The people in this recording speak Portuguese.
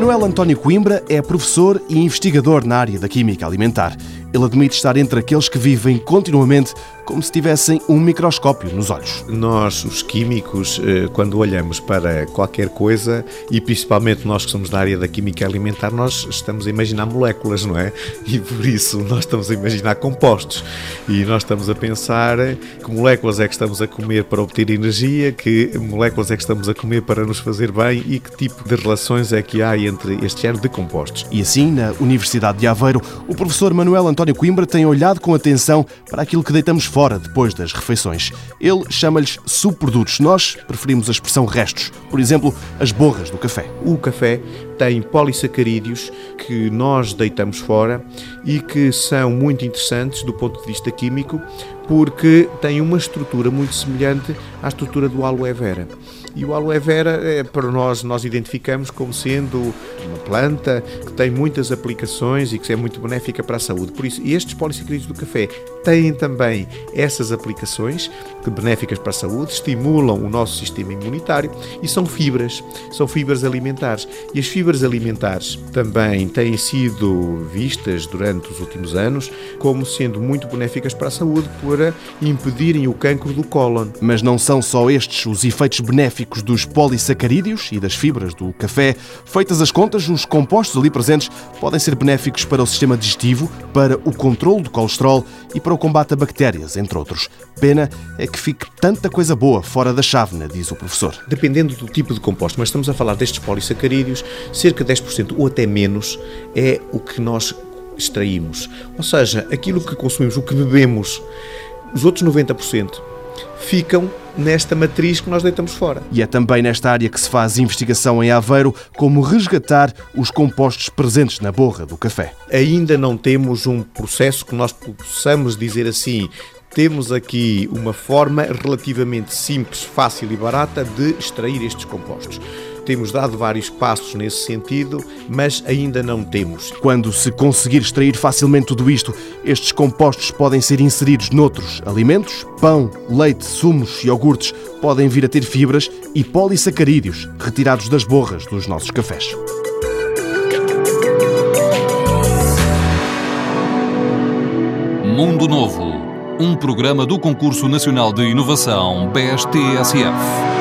Manuel António Coimbra é professor e investigador na área da química alimentar. Ele admite estar entre aqueles que vivem continuamente como se tivessem um microscópio nos olhos. Nós, os químicos, eh, quando olhamos para qualquer coisa, e principalmente nós que somos da área da química alimentar, nós estamos a imaginar moléculas, não é? E por isso nós estamos a imaginar compostos. E nós estamos a pensar que moléculas é que estamos a comer para obter energia, que moléculas é que estamos a comer para nos fazer bem e que tipo de relações é que há entre este género de compostos. E assim, na Universidade de Aveiro, o professor Manuel António Coimbra tem olhado com atenção para aquilo que deitamos fora fora depois das refeições. Ele chama-lhes subprodutos. Nós preferimos a expressão restos. Por exemplo, as borras do café. O café tem polissacarídeos que nós deitamos fora e que são muito interessantes do ponto de vista químico porque têm uma estrutura muito semelhante à estrutura do aloe vera. E o aloe vera, é, para nós, nós identificamos como sendo uma planta que tem muitas aplicações e que é muito benéfica para a saúde. Por isso, estes polissacarídeos do café têm também essas aplicações benéficas para a saúde, estimulam o nosso sistema imunitário e são fibras, são fibras alimentares. E as fibras alimentares também têm sido vistas durante os últimos anos como sendo muito benéficas para a saúde para impedirem o cancro do cólon. Mas não são só estes os efeitos benéficos dos polissacarídeos e das fibras do café. Feitas as contas, os compostos ali presentes podem ser benéficos para o sistema digestivo, para o controle do colesterol e para o combate a bactérias, entre outros. Pena é que fique tanta coisa boa fora da chávena, diz o professor. Dependendo do tipo de composto, mas estamos a falar destes polissacarídeos, cerca de 10% ou até menos é o que nós extraímos. Ou seja, aquilo que consumimos, o que bebemos, os outros 90% ficam nesta matriz que nós deitamos fora. E é também nesta área que se faz investigação em Aveiro como resgatar os compostos presentes na borra do café. Ainda não temos um processo que nós possamos dizer assim, temos aqui uma forma relativamente simples, fácil e barata de extrair estes compostos. Temos dado vários passos nesse sentido, mas ainda não temos. Quando se conseguir extrair facilmente tudo isto, estes compostos podem ser inseridos noutros alimentos. Pão, leite, sumos e iogurtes podem vir a ter fibras e polissacarídeos retirados das borras dos nossos cafés. Mundo Novo, um programa do Concurso Nacional de Inovação BSTSF.